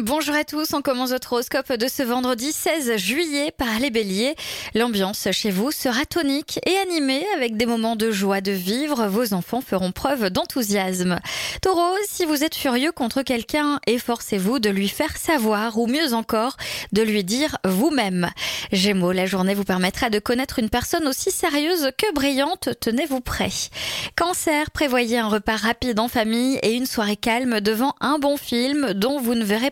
Bonjour à tous, on commence votre horoscope de ce vendredi 16 juillet par les béliers. L'ambiance chez vous sera tonique et animée avec des moments de joie de vivre. Vos enfants feront preuve d'enthousiasme. Taureau, si vous êtes furieux contre quelqu'un, efforcez-vous de lui faire savoir ou mieux encore, de lui dire vous-même. Gémeaux, la journée vous permettra de connaître une personne aussi sérieuse que brillante. Tenez-vous prêt. Cancer, prévoyez un repas rapide en famille et une soirée calme devant un bon film dont vous ne verrez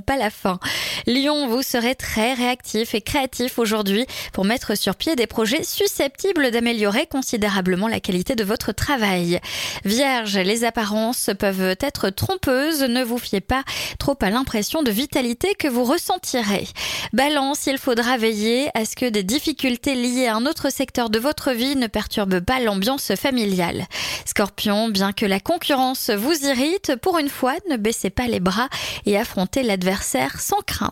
pas la fin. Lyon, vous serez très réactif et créatif aujourd'hui pour mettre sur pied des projets susceptibles d'améliorer considérablement la qualité de votre travail. Vierge, les apparences peuvent être trompeuses, ne vous fiez pas trop à l'impression de vitalité que vous ressentirez. Balance, il faudra veiller à ce que des difficultés liées à un autre secteur de votre vie ne perturbent pas l'ambiance familiale. Scorpion, bien que la concurrence vous irrite, pour une fois, ne baissez pas les bras et affrontez l'adversaire sans crainte.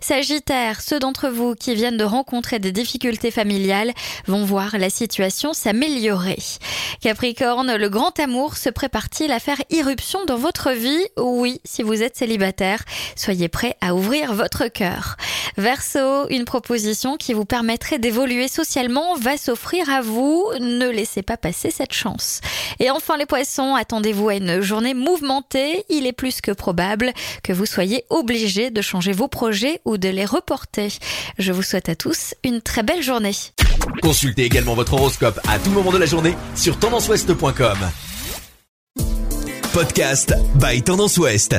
Sagittaire, ceux d'entre vous qui viennent de rencontrer des difficultés familiales vont voir la situation s'améliorer. Capricorne, le grand amour se prépare-t-il à faire irruption dans votre vie? Oui, si vous êtes célibataire, soyez prêt à ouvrir votre cœur. Verseau, une proposition qui vous permettrait d'évoluer socialement va s'offrir à vous. Ne laissez pas passer cette chance. Et enfin les poissons, attendez-vous à une journée mouvementée. Il est plus que probable que vous soyez obligé de changer vos projets ou de les reporter. Je vous souhaite à tous une très belle journée. Consultez également votre horoscope à tout moment de la journée sur tendanceouest.com. Podcast by Tendance Ouest.